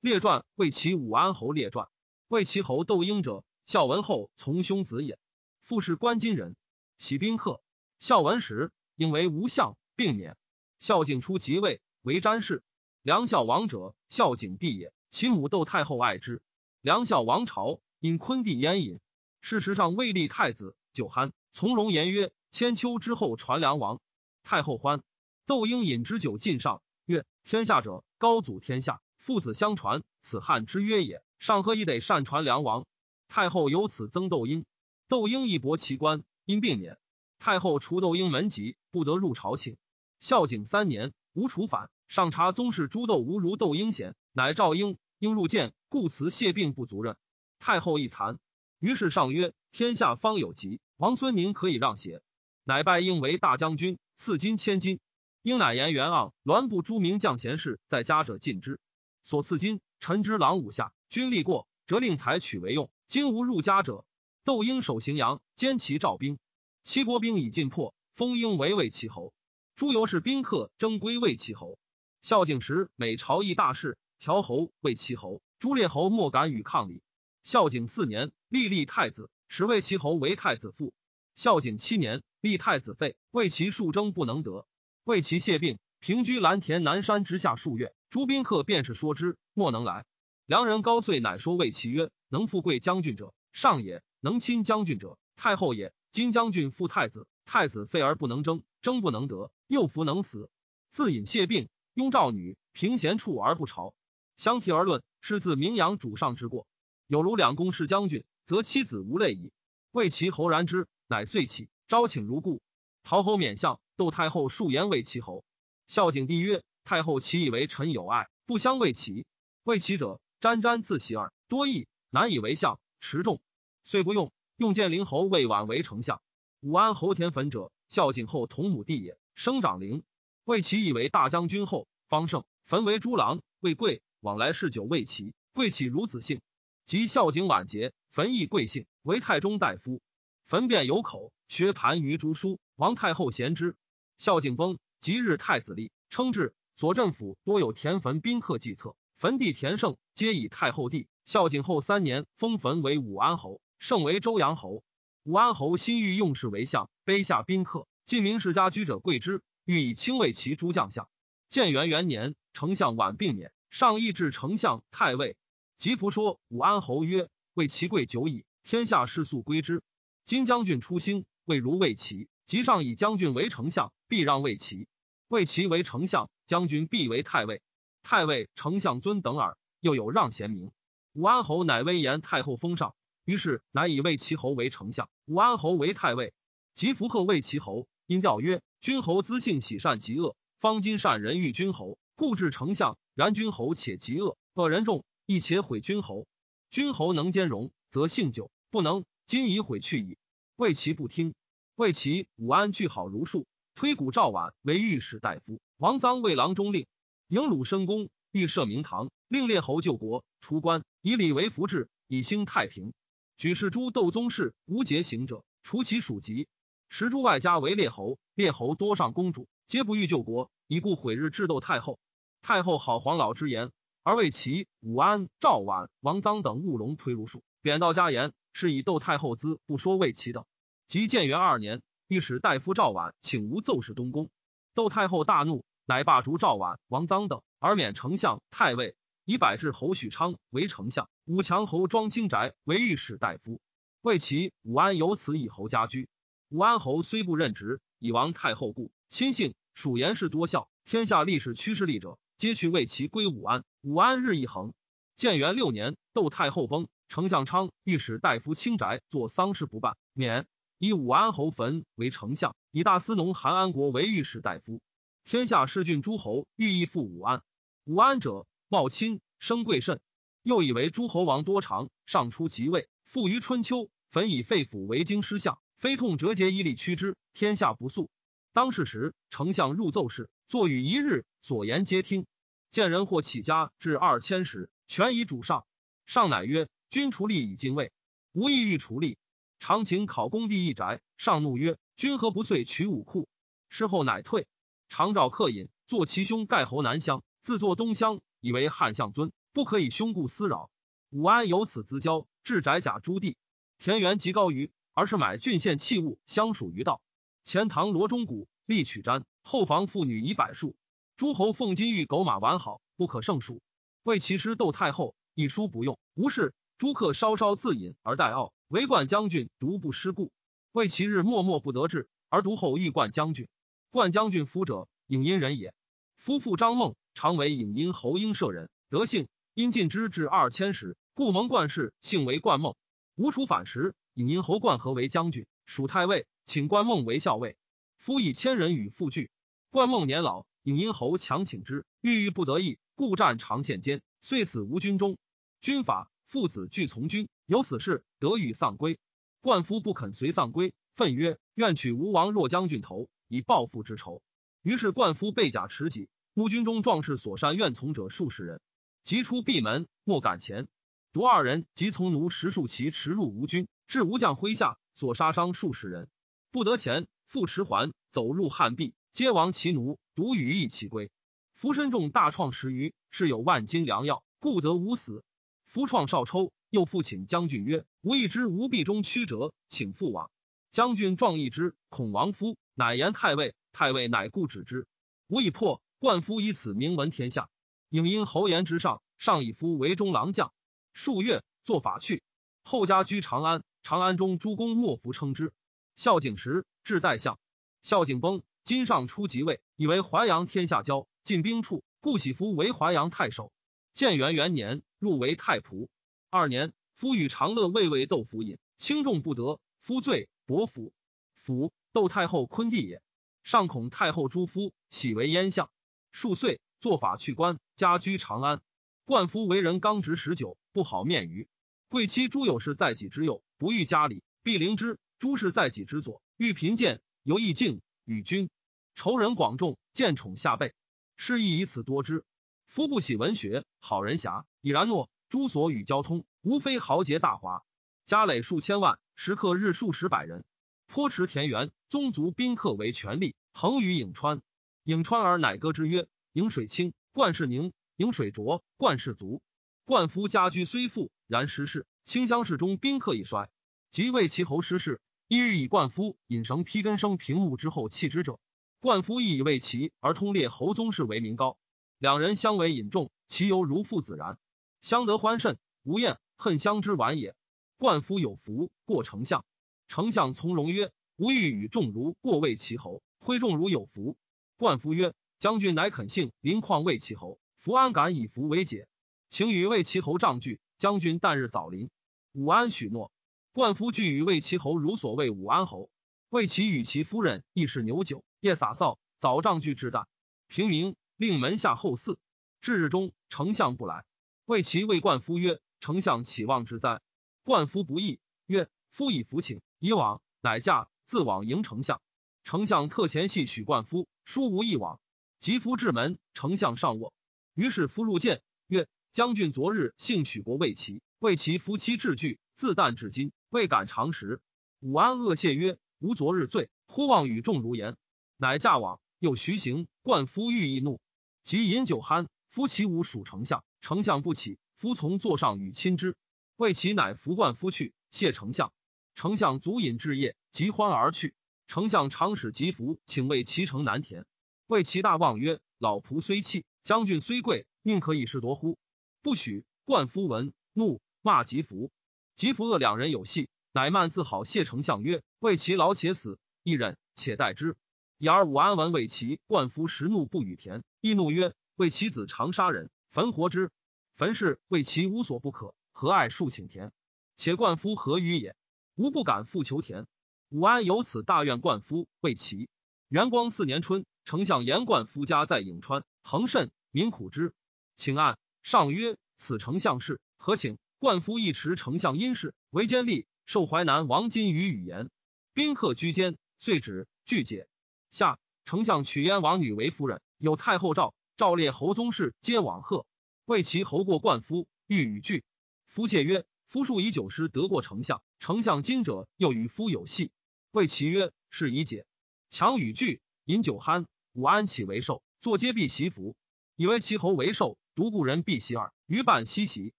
列传为其武安侯列传，为其侯窦婴者，孝文后从兄子也。父是关津人，喜宾客。孝文时，因为无相，并免。孝景初即位，为詹事。梁孝王者，孝景帝也。其母窦太后爱之。梁孝王朝，因昆帝焉饮。事实上，未立太子，酒酣，从容言曰：“千秋之后，传梁王。”太后欢。窦婴饮之酒尽上，曰：“天下者，高祖天下，父子相传，此汉之约也。上何以得善传梁王？”太后由此增窦婴。窦婴一博其官，因病免。太后除窦婴门籍，不得入朝请。孝景三年，吴楚反，上察宗室诸窦无如窦婴贤，乃召婴，应入见，故辞谢病不足任。太后一惭。于是上曰：“天下方有疾，王孙宁可以让邪？”乃拜应为大将军，赐金千金。应乃言元盎、栾部诸名将贤士在家者尽之。所赐金，臣之郎五下，君立过，则令采取为用。今无入家者。窦婴守荥阳，兼其赵兵。齐国兵已尽破，封婴为魏齐侯。诸由是宾客争归魏齐侯。孝景时，每朝议大事，调侯魏齐侯，诸列侯莫敢与抗礼。孝景四年，立立太子，使魏齐侯为太子父。孝景七年，立太子废，魏齐数争不能得。魏齐谢病，平居蓝田南山之下数月。诸宾客便是说之，莫能来。良人高遂乃说魏其曰：“能富贵将军者，上也；能亲将军者，太后也。今将军复太子，太子废而不能争，争不能得，又弗能死。自引谢病，拥赵女，平贤处而不朝。相提而论，是自名扬主上之过。”有如两公是将军，则妻子无泪矣。魏其侯然之，乃遂起，招请如故。陶侯免相，窦太后数言魏其侯。孝景帝曰：“太后岂以为臣有爱，不相魏齐？魏齐者，沾沾自喜耳，多义，难以为相，持重，遂不用。用建陵侯魏婉为丞相。武安侯田汾者，孝景后同母弟也，生长陵。魏齐以为大将军后，方胜汾为诸郎，魏贵往来嗜酒，魏齐贵起如子姓？”及孝景晚节，汾亦贵姓，为太中大夫。汾便有口，学盘于诸书。王太后贤之。孝景崩，即日太子立，称制。左镇府多有田汾宾客计策。坟地田胜皆以太后弟。孝景后三年，封坟为武安侯，胜为周阳侯。武安侯心欲用事为相，卑下宾客，晋明世家居者贵之，欲以清魏其诸将相。建元元年，丞相晚病免，上议至丞相太尉。吉福说武安侯曰：“为其贵久矣，天下士速归之。今将军初兴，未如魏齐。即上以将军为丞相，必让魏齐。魏齐为丞相，将军必为太尉。太尉、丞相尊等耳。又有让贤名。武安侯乃威严太后封上，于是乃以魏齐侯为丞相，武安侯为太尉。吉福贺魏齐侯，因调曰：君侯资性喜善极恶，方今善人欲君侯，故至丞相。然君侯且极恶，恶人众。”亦且毁君侯，君侯能兼容，则幸久；不能，今已毁去矣。魏齐不听，魏齐武安俱好如数，推古赵婉为御史大夫，王臧为郎中令，迎鲁申公，欲设明堂，令列侯救国，除官，以礼为服制，以兴太平。举世诸窦宗室无节行者，除其属籍。十诸外家为列侯，列侯多上公主，皆不欲救国，以故毁日至窦太后。太后好黄老之言。而为其武安、赵婉、王臧等务龙推如数，贬到家言，是以窦太后资不说魏齐等。即建元二年，御史大夫赵婉请无奏事东宫，窦太后大怒，乃罢逐赵婉、王臧等，而免丞相、太尉，以百至侯许昌为丞相，武强侯庄清宅为御史大夫。魏齐、武安由此以侯家居。武安侯虽不任职，以王太后故，亲信属言事多孝，天下历史趋势力者。皆去为其归武安，武安日益恒。建元六年，窦太后崩，丞相昌御史大夫清宅作丧事不办，免以武安侯坟为丞相，以大司农韩安国为御史大夫。天下士郡诸侯欲意复武安，武安者茂亲，生贵甚。又以为诸侯王多长，上出即位，复于春秋，焚以废府为京师相，非痛折节以礼屈之，天下不肃。当世时，丞相入奏事，坐与一日，所言皆听。见人或起家至二千石，全以主上。上乃曰：“君除吏以进位，无意欲除吏。常请考公地一宅。”上怒曰：“君何不遂取武库？”事后乃退。常召客饮，坐其兄盖侯南乡，自作东乡，以为汉相尊。不可以兄故私扰。武安由此自交，至宅甲朱棣，田园极高于，而是买郡县器物相属于道。前堂罗中谷立取毡，后房妇女以百数。诸侯奉金玉狗马完好，不可胜数。为其师窦太后，一书不用，无事。诸客稍稍自饮而待傲，唯冠将军独不失故。为其日默默不得志，而独后欲冠将军。冠将军夫者，影阴人也。夫妇张梦常为影阴侯婴舍人，德姓。因进之至二千时，故蒙冠氏姓为冠梦。吴楚反时，影阴侯冠和为将军，属太尉，请冠梦为校尉。夫以千人与复拒。冠梦年老，影阴侯强请之，郁郁不得意，故战长献间，遂死无军中。军法父子俱从军，有此事，得与丧归。冠夫不肯随丧归，愤曰：“愿取吴王若将军头，以报父之仇。”于是冠夫被甲持戟，乌军中壮士所善愿从者数十人。即出闭门，莫敢前。独二人即从奴十数骑驰入吴军，至吴将麾下，所杀伤数十人，不得前。复持环走入汉壁，皆亡其奴，独羽翼其归。夫身中大创十余，是有万金良药，故得无死。夫创少抽，又复请将军曰：“吾一知吴壁中曲折，请父往。”将军壮一之，恐亡夫，乃言太尉。太尉乃故止之。吾已破，冠夫以此名闻天下。影因侯言之上，上以夫为中郎将。数月，作法去。后家居长安，长安中诸公莫服称之。孝景时，至代相。孝景崩，今上初即位，以为淮阳天下交，进兵处，故喜夫为淮阳太守。建元元年，入为太仆。二年，夫与长乐卫尉窦府饮，轻重不得，夫罪伯府。府窦太后昆弟也。上恐太后诸夫喜为燕相，数岁。做法去官，家居长安。冠夫为人刚直持久，不好面于贵妻诸有事在己之右，不欲家里；必灵之诸事在己之左，欲贫贱，犹义敬与君。仇人广众，见宠下辈，是亦以此多之。夫不喜文学，好人侠，已然诺。诸所与交通，无非豪杰大华，家累数千万，食客日数十百人。颇持田园，宗族宾客为权力，横于颍川。颍川儿乃歌之曰。颍水清，冠氏宁；颍水浊，冠氏足。冠夫家居虽富，然失势。清乡市中宾客已衰。即为其侯失势，一日以冠夫引绳披根生平木之后弃之者。冠夫亦以为其而通列侯宗室为名高。两人相为引众，其犹如父子然。相得欢甚，无厌恨相之晚也。冠夫有福，过丞相。丞相从容曰：“吾欲与众如过为其侯，徽众如有福。”冠夫曰。将军乃肯幸临况为其侯，福安敢以福为解，请与为其侯仗据。将军旦日早临，武安许诺。冠夫惧与为其侯如所谓武安侯，为其与其夫人亦是牛酒，夜洒扫，早仗据之旦。平明，令门下后嗣。至日中，丞相不来，为其谓冠夫曰：“丞相岂望之哉？”冠夫不义，曰：“夫以服请，以往。”乃驾自往迎丞相。丞相特前系许冠夫，殊无一往。及夫至门，丞相上卧。于是夫入见，曰：“将军昨日幸取国魏齐，为其夫妻至惧，自旦至今，未敢长时。”武安恶谢曰：“吾昨日醉，忽望与众如言，乃驾往。又徐行，冠夫欲易怒，即饮酒酣。夫其武属丞相，丞相不起，夫从座上与亲之。为其乃扶冠夫去，谢丞相。丞相足饮至夜，即欢而去。丞相常使吉服，请为其城南田。”谓其大望曰：“老仆虽弃，将军虽贵，宁可以示夺乎？不许！”冠夫闻怒，骂吉服。吉服恶两人有隙，乃慢自好谢丞相曰：“为其劳且死，亦忍，且待之。”已而武安闻为其冠夫时怒不与田，亦怒曰：“为其子常杀人，焚活之。焚是为其无所不可，何爱数请田？且冠夫何与也？吾不敢复求田。”武安由此大怨冠夫，为其元光四年春。丞相言冠夫家在颍川，恒甚民苦之。请案上曰：“此丞相事何请？”冠夫一持丞相阴事，为监吏，受淮南王金于语言。宾客居间，遂止拒解。下丞相娶燕王女为夫人，有太后诏，诏列侯宗室皆往贺。为其侯过冠夫，欲与俱。夫谢曰：“夫数以九师得过丞相，丞相今者又与夫有隙。”谓其曰：“是以解。”强与俱，饮酒酣。武安起为寿，坐阶壁袭服，以为其侯为寿，独故人必袭耳。余半西席，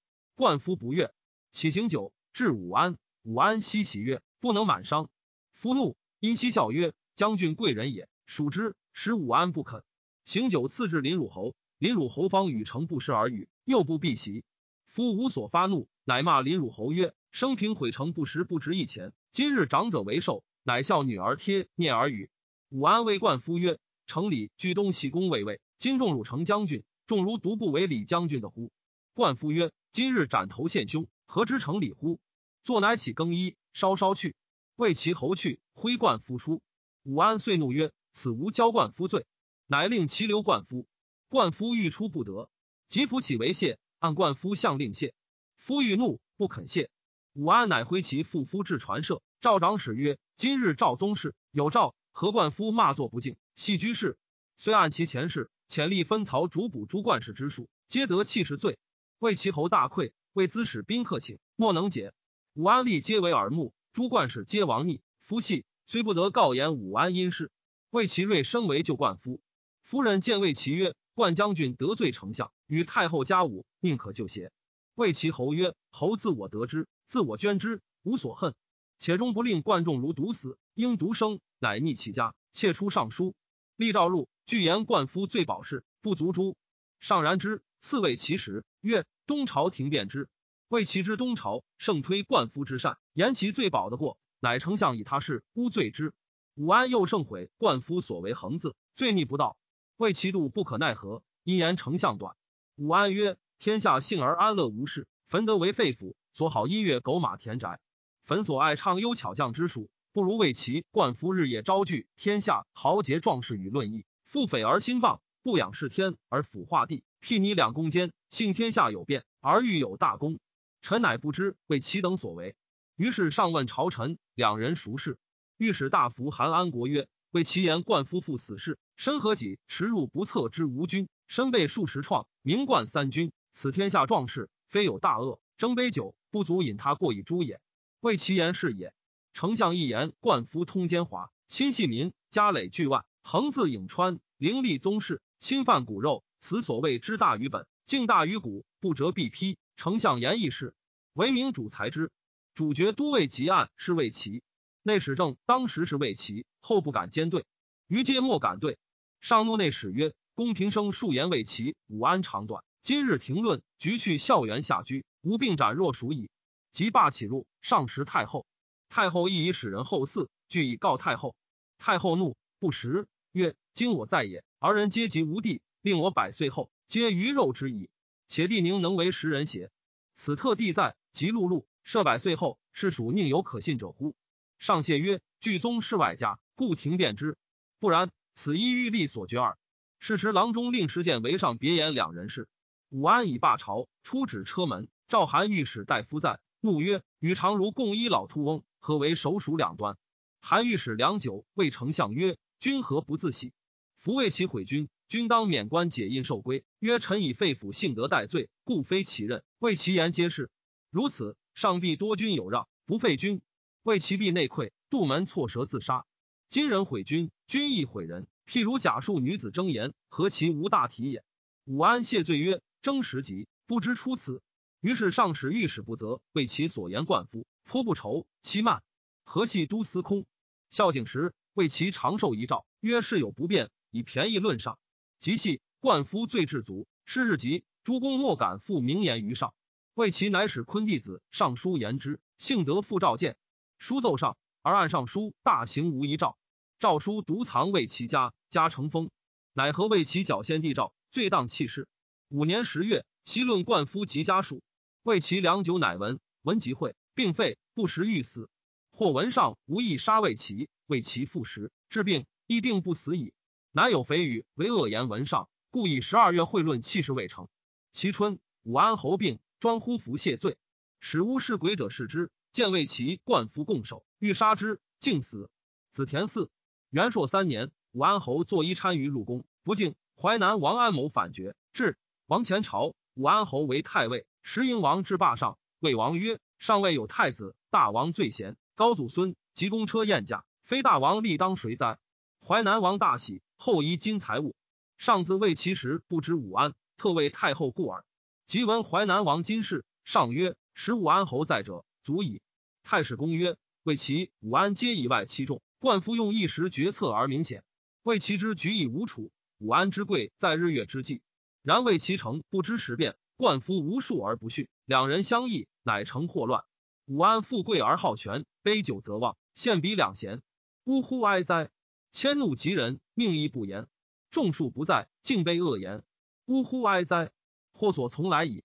冠夫不悦，起行酒至武安。武安西席曰：“不能满伤。”夫怒，因西笑曰：“将军贵人也，属之。”使武安不肯。行酒赐至林汝侯，林汝侯方与诚不失而语，又不避袭。夫无所发怒，乃骂林汝侯曰：“生平毁诚不识，不值一钱。今日长者为寿，乃笑女儿贴念而语。”武安谓冠夫曰：“城里居东西宫卫尉，今重汝成将军，重如独不为李将军的乎？”冠夫曰：“今日斩头献兄，何知城里乎？”坐乃起更衣，稍稍去，为其侯去，挥冠夫出。武安遂怒曰：“此无交冠夫罪。”乃令其留冠夫。冠夫欲出不得，即扶起为谢，按冠夫向令谢。夫欲怒，不肯谢。武安乃挥其父夫至传舍。赵长史曰：“今日赵宗室有诏，何冠夫骂作不敬，系居士。虽按其前世，潜力分曹主补诸冠氏之术，皆得弃世罪。为其侯大愧，为兹使宾客请，莫能解。”武安吏皆为耳目，诸冠氏皆亡逆。夫系虽不得告言武安因事，魏其瑞身为旧冠夫。夫人见魏其曰：“冠将军得罪丞相，与太后家武，宁可就邪？”魏其侯曰：“侯自我得之，自我捐之，无所恨。且终不令冠众如毒死，应独生，乃逆其家。窃出尚书，立诏入，具言冠夫罪保事，不足诛。上然之，赐魏其时，曰：东朝廷变之。”为其之东朝，盛推冠夫之善，言其罪保的过，乃丞相以他事诬罪之。武安又盛悔冠夫所为横字，罪逆不道，为其度不可奈何。因言丞相短。武安曰：天下幸而安乐无事，焚得为废府，所好音乐狗马田宅，焚所爱唱优巧匠之术，不如为其冠夫日夜招聚天下豪杰壮士与论议，腹诽而兴谤，不仰视天而腐化地，辟你两宫间，幸天下有变而欲有大功。臣乃不知为其等所为，于是上问朝臣，两人熟视。御史大夫韩安国曰：“为其言冠夫妇死事，身何己？持入不测之吴军，身被数十创，名冠三军。此天下壮士，非有大恶，争杯酒不足引他过以诛也。为其言是也。丞相一言，冠夫通奸猾，亲系民，家累巨万，横自颍川，凌厉宗室，侵犯骨肉。此所谓之大于本，敬大于古，不折必批。”丞相言议事，为明主才之。主角都尉及案是魏齐，内史正当时是魏齐，后不敢兼对，于皆莫敢对。上怒内史曰：“公平生数言魏齐，武安长短。今日停论，局去校园下居，无并斩若属矣。”即罢起入，上食太后。太后亦以使人后嗣，俱以告太后。太后怒，不食，曰：“今我在也，而人皆及无地，令我百岁后，皆鱼肉之矣。”且帝宁能为食人邪？此特地在，即碌碌设百岁后，是属宁有可信者乎？上谢曰：“具宗室外家，故情便之。不然，此一欲立所决耳。”是时郎中令石见为上别言两人事。武安以罢朝，出止车门。召韩御史大夫在，怒曰：“与常如共依老秃翁，何为首属两端？”韩御史良久，谓丞相曰：“君何不自喜？夫为其毁君。”君当免官解印受归。曰：臣以废府幸得戴罪，故非其任。为其言皆是。如此，上必多君有让，不废君。为其必内溃，杜门错舌自杀。今人毁君，君亦毁人。譬如假数女子争言，何其无大体也？武安谢罪曰：争时急，不知出此。于是上使御史不责，为其所言冠夫，颇不愁，其慢。何系都司空？孝景时为其长寿遗诏，曰：事有不便，以便宜论上。即系冠夫罪至足，是日及诸公莫敢复明言于上。为其乃使昆弟子上书言之，幸得复召见。书奏上，而案上书大行无遗诏。诏书独藏为其家，家成风。乃何为其缴先帝诏，罪当弃世。五年十月，西论冠夫及家属，为其良久，乃闻闻即会，并废，不时欲死。或闻上无意杀为其，为其复食治病，亦定不死矣。乃有肥语为恶言闻上，故以十二月会论气势未成。其春，武安侯病，专呼服谢罪，使巫事鬼者视之，见为其冠夫共守，欲杀之，竟死。子田嗣，元朔三年，武安侯作衣参于入宫，不敬。淮南王安谋反决，至王前朝，武安侯为太尉。时营王至霸上，魏王曰：“上位有太子，大王最贤，高祖孙及公车宴驾，非大王立当谁哉？”淮南王大喜。后遗金财物，上自魏其时不知武安，特为太后故耳。即闻淮南王今事上曰：“使武安侯在者，足矣。”太史公曰：“为其武安皆以外欺众，冠夫用一时决策而明显。为其之举以无处，武安之贵在日月之际。然为其成不知时变，冠夫无数而不逊，两人相异，乃成祸乱。武安富贵而好权，杯酒则忘，献彼两贤，呜呼哀哉！迁怒及人，命亦不言。众数不在，竟被恶言，呜呼哀哉！祸所从来矣。